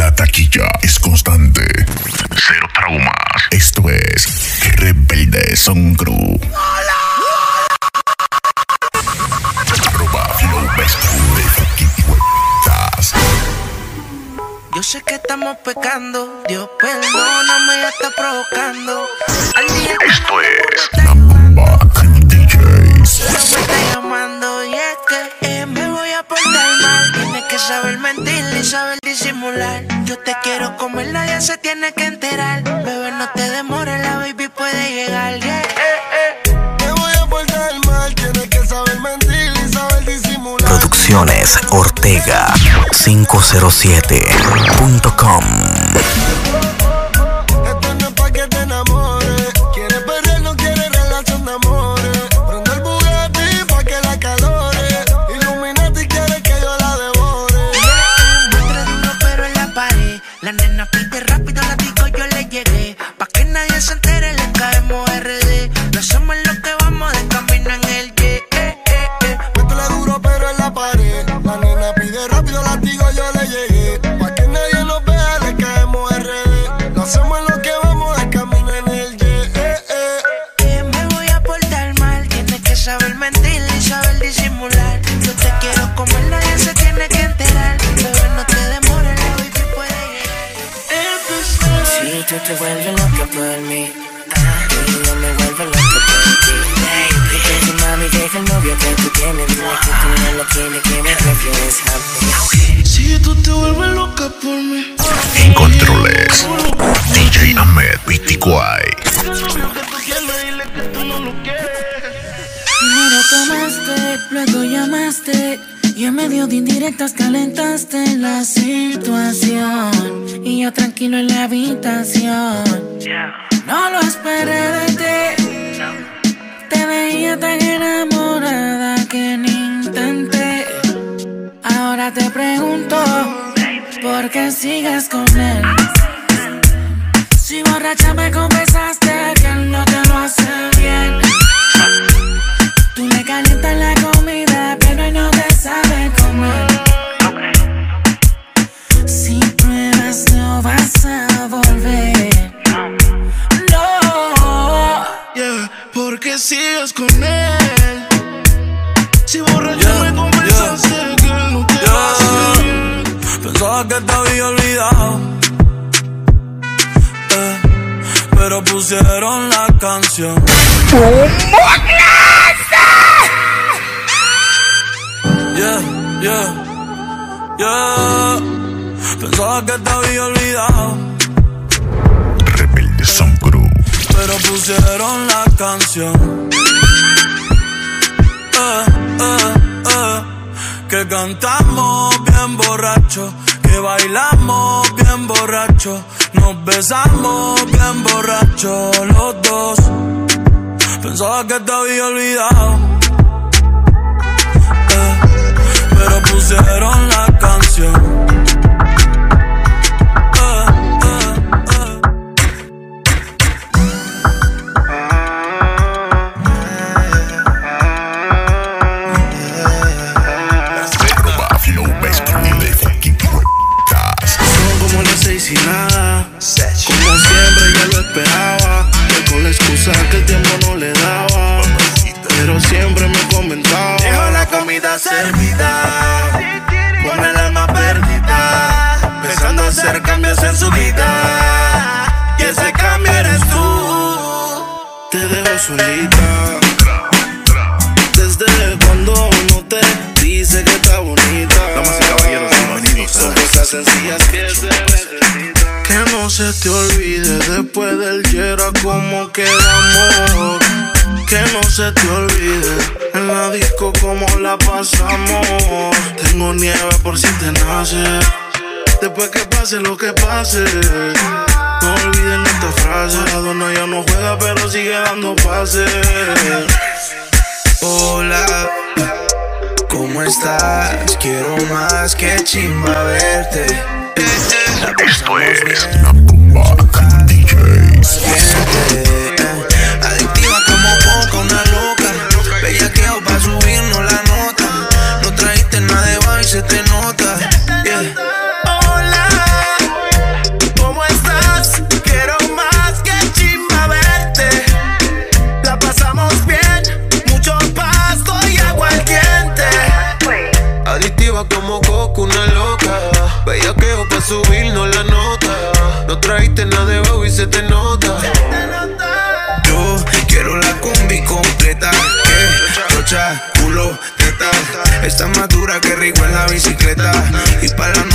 La taquilla es constante. Cero traumas. Esto es Rebelde Son Crew. Arroba Flow de. Yo sé que estamos pecando, Dios perdóname, ya está provocando. Al día que Esto es La Bomba Crew DJs. me está llamando y es que eh, me voy a portar mal. Tienes que saber mentir y saber disimular. Yo te quiero comer, nadie se tiene que enterar. Bebé, no te demores, la baby puede llegar. Yeah, eh, eh. Me voy a portar mal, tienes que saber mentir y saber disimular. Producciones Ortega 507.com En controles. DJ Ahmed Bitiguay. Primero tomaste, luego llamaste y en medio de indirectas calentaste la situación y yo tranquilo en la habitación. No lo esperé de ti, te veía tan enamorada que ni intenté. Ahora te pregunto, ¿por qué sigues con él? Si borracha me confesaste que él no te lo hace bien. Tú le calientas la comida, pero él no te sabe comer. Si pruebas, no vas a volver. No. Yeah, porque sigues con él. Si borracho Pensaba que te había olvidado. eh, pero pusieron la canción. Yeah, yeah, yeah. Pensaba que te había olvidado. Rebelde Son Crew. pero pusieron la canción. Eh, eh, eh, que cantamos bien borracho, que bailamos bien borracho, nos besamos bien borracho los dos. Pensaba que te había olvidado, olvide después del yera como quedamos. Que no se te olvide en la disco como la pasamos. Tengo nieve por si te nace. Después que pase lo que pase. No olviden esta frase. La dona ya no juega, pero sigue dando pases. Hola, ¿cómo estás? Quiero más que chimba verte. Esto es La Bomba Adictiva como poca, una loca. Bellaqueo pa' subirnos la nota. No trajiste nada de baile,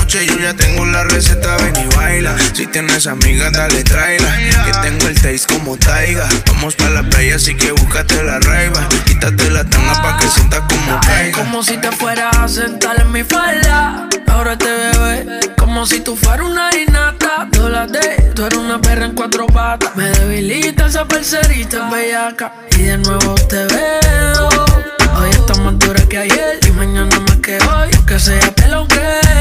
yo ya tengo la receta, ven y baila. Si tienes amigas, dale, tráela. Que tengo el taste como taiga. Vamos pa' la playa, así que búscate la raiva. Quítate la tanga pa' que sientas como caiga. Como si te fueras a sentar en mi falda. Ahora te bebé, como si tú fueras una dinata. Dólate, tú eres una perra en cuatro patas. Me debilita esa parcerita bellaca. Y de nuevo te veo. Hoy está más dura que ayer y mañana más que hoy. Aunque sea, te lo creo.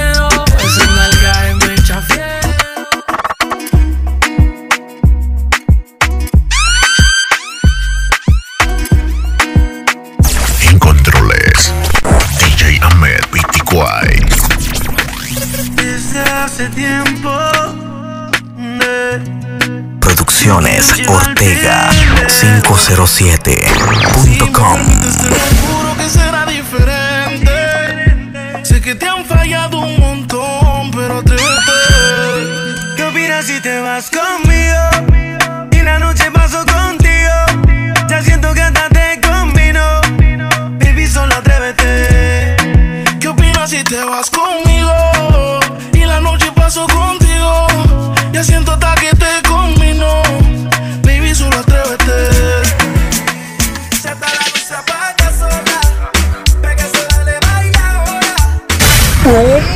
107. Boom!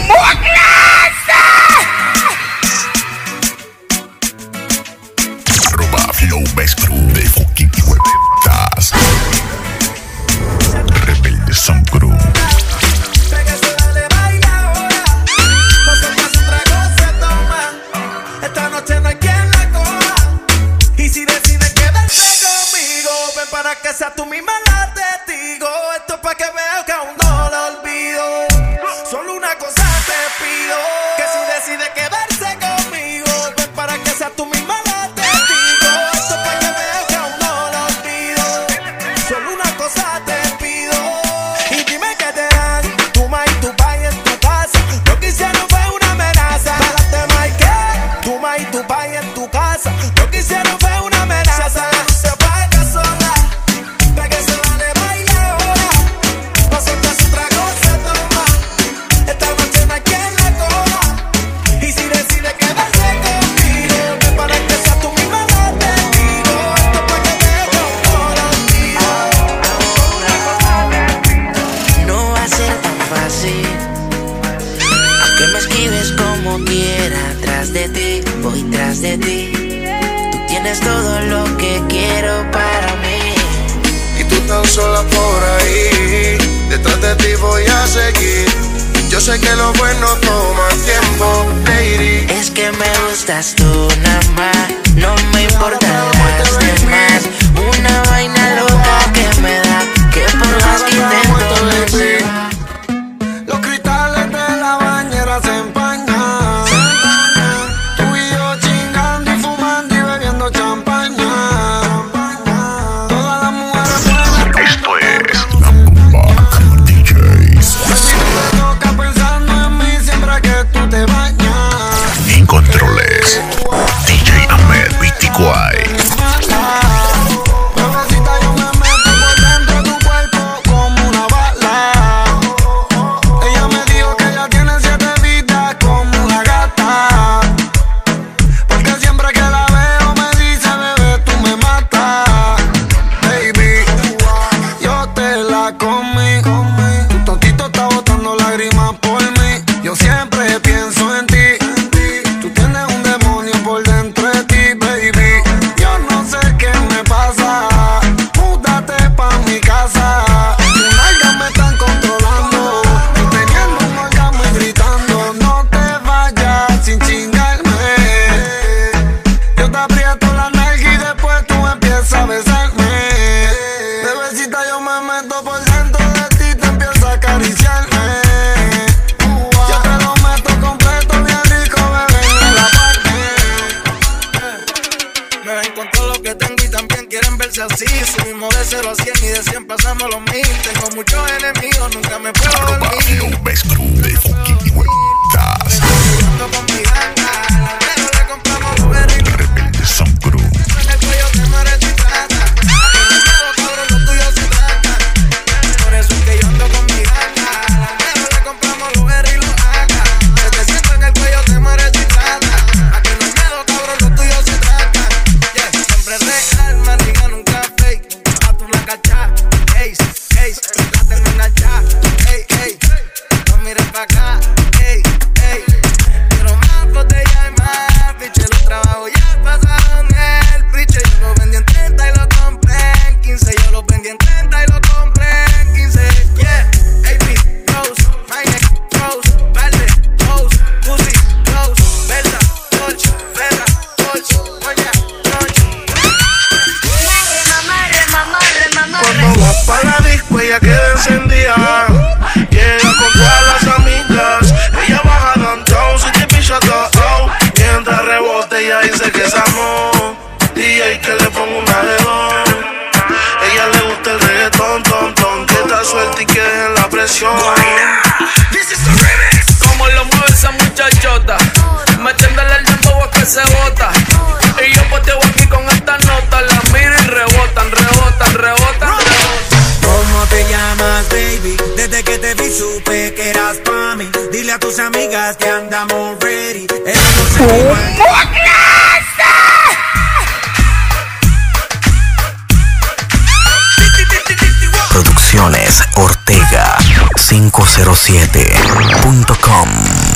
Yo siempre pienso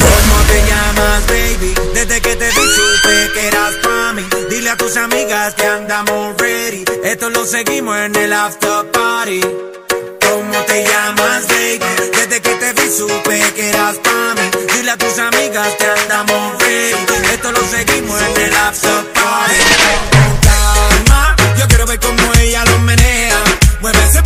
¿Cómo te llamas, baby? Desde que te vi supe que eras para mí. Dile a tus amigas que andamos ready. Esto lo seguimos en el after party. ¿Cómo te llamas, baby? Desde que te vi supe que eras para mí. Dile a tus amigas que andamos ready. Esto lo seguimos en el after party. Calma, yo quiero ver cómo ella lo menea. Mueve ese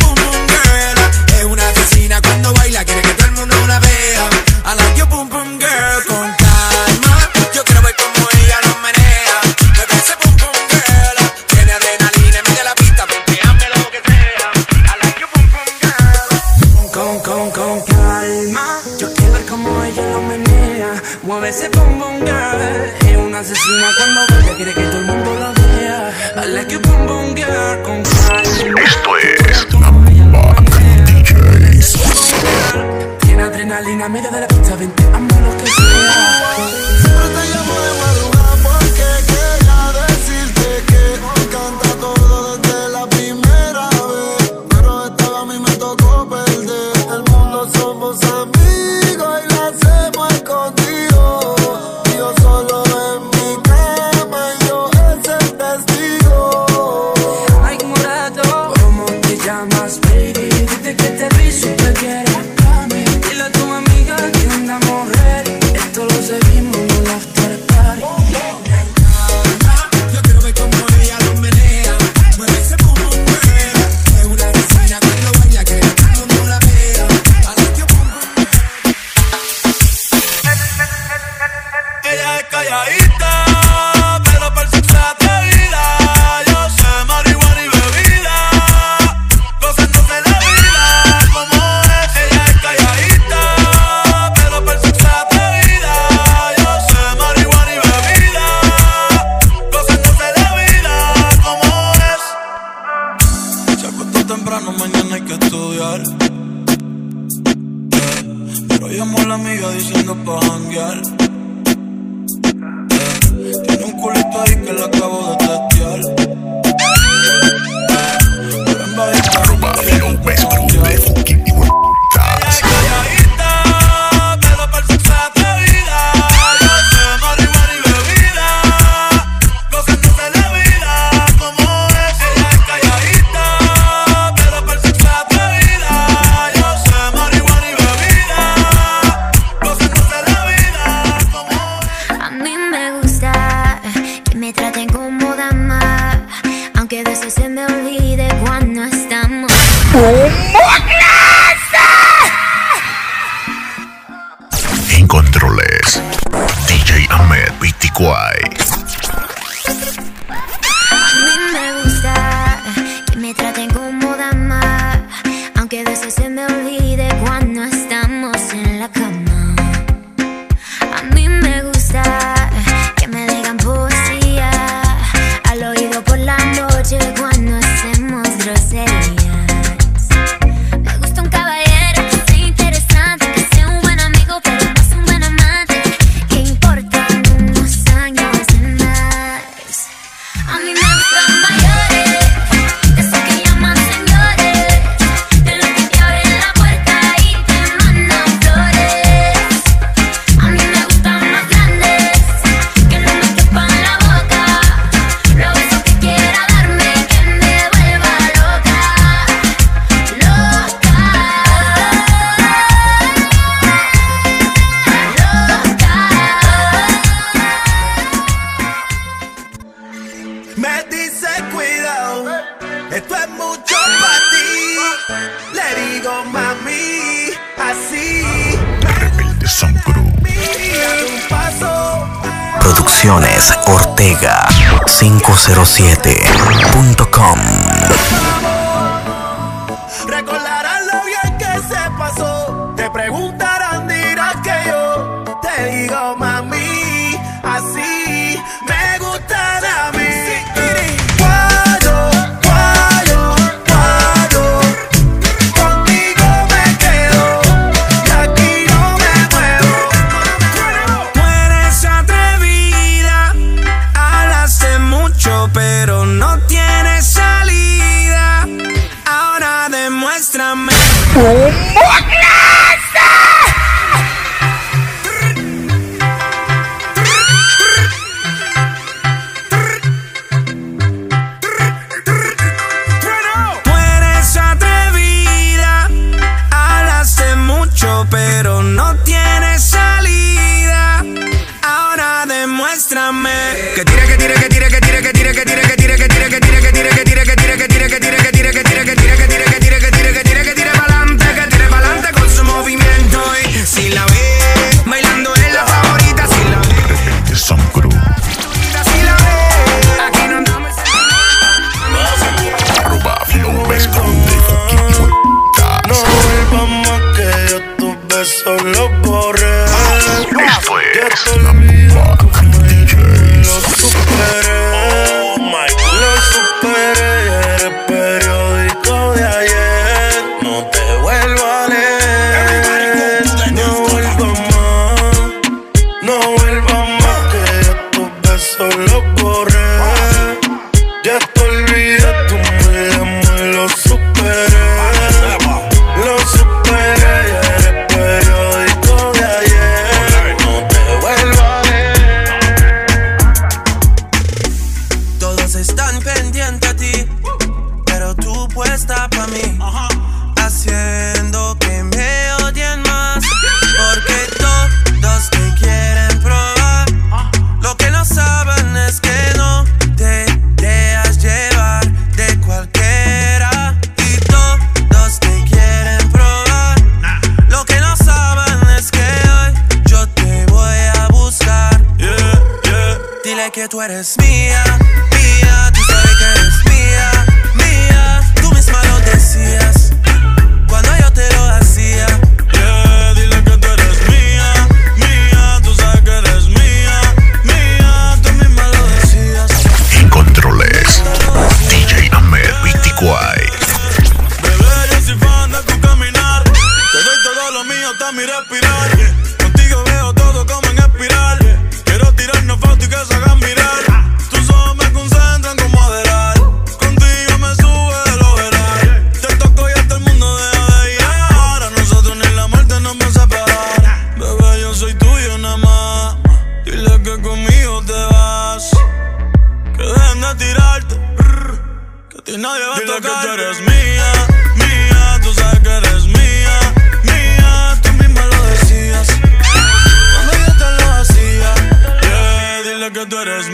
la de la calladita.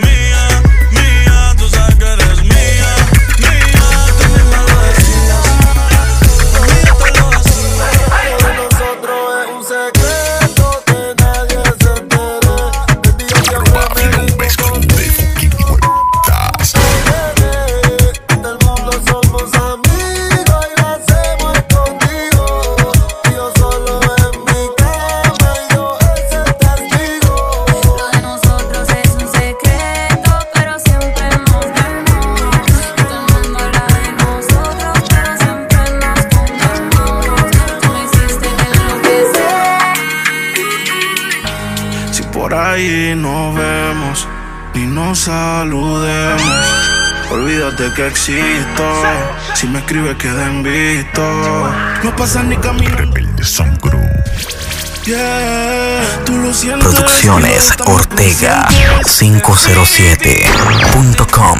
minha, minha dos agressos. y nos vemos y nos saludemos. Olvídate que existo. Si me escribes, queden visto. No pasa ni camino. Rebelde Yeah, tú lo sientes, Producciones Ortega 507.com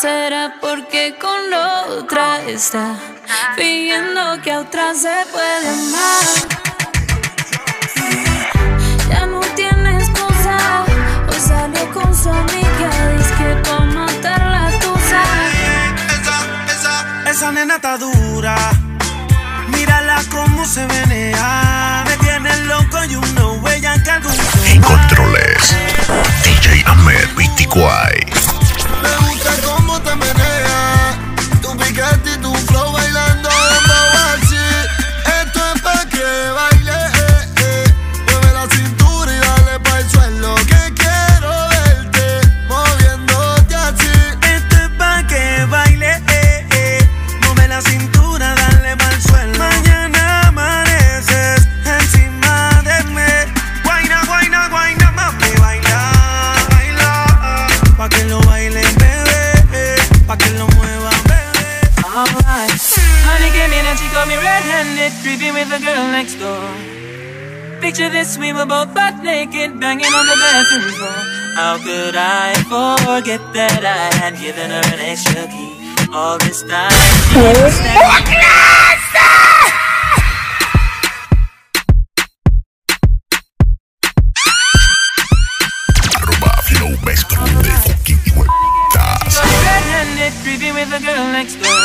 será porque con otra está pidiendo que a otra se puede amar. Ya no tiene excusa, o sale con su amiga, dice que pa' matar la tusa. Esa, esa, esa nena está dura, mírala cómo se menea, me tiene loco y una huella que algún En controles, DJ Ahmed Vitiquay. scared te do on the. How could I forget that I had given her an extra key? All this time, she was standing- Arroba Flow Best Crew de fucking huevitas. Red-handed, creepy with the girl next door.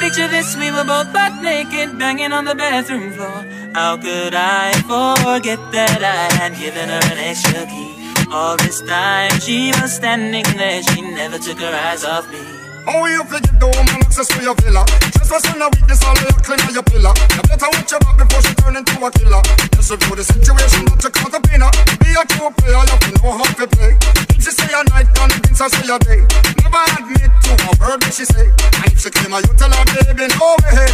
Picture this, we were both butt naked, banging on the bathroom floor. How could I forget that I had given her an extra key? All this time, she was standing there, she never took her eyes off me. How you forget the woman access to your villa? Just as in a weakness, all you clean on your pillar. You better watch your back before she turn into a killer. Just review the situation, not to caught up in. Be a true player, you have to know how to play. If she say a night, and things I say a day. Never admit to a word that she say. And if she claim her, you tell her, baby, no way.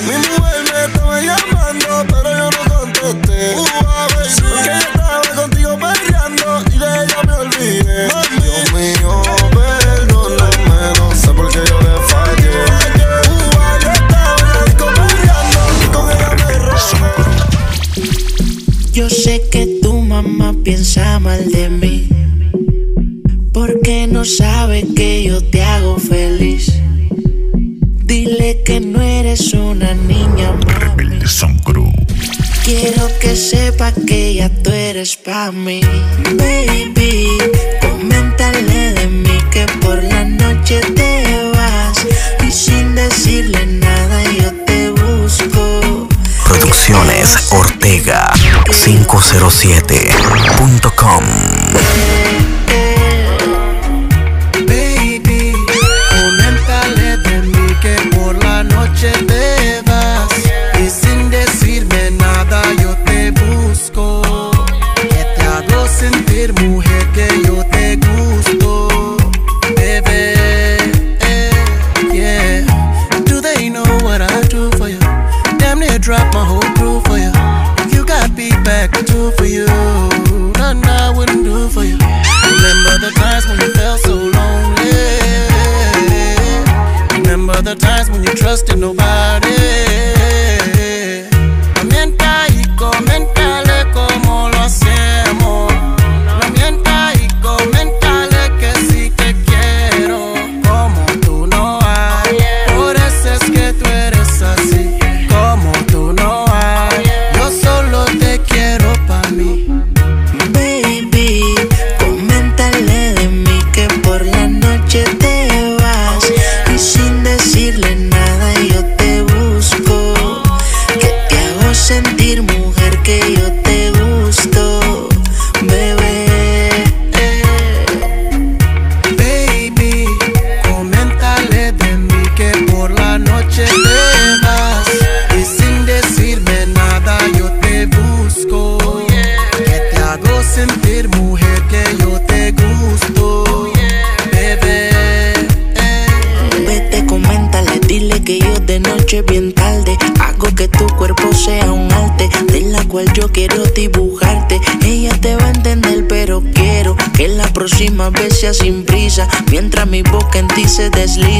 Mi mujer me estaba llamando, pero yo no contesté. Porque yo estaba contigo peleando y de ella me olvidé. Dios mío, piensa mal de mí. Porque no sabe que yo te hago feliz. Dile que no eres una niña Crew. Quiero que sepa que ya tú eres pa' mí. Baby, coméntale de mí que por la noche te vas. Y sin decirle nada yo te busco. Producciones 507.com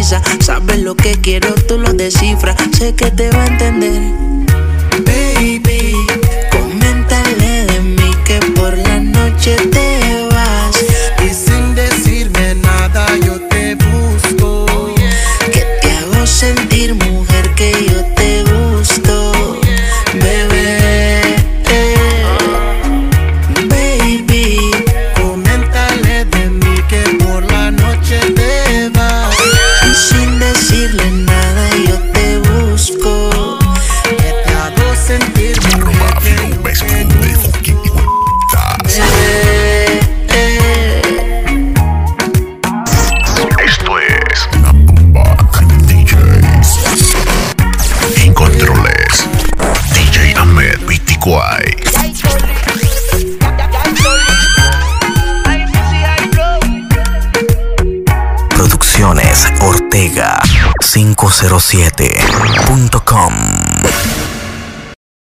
sabes lo que quiero, tú lo descifras. Sé que te va a entender.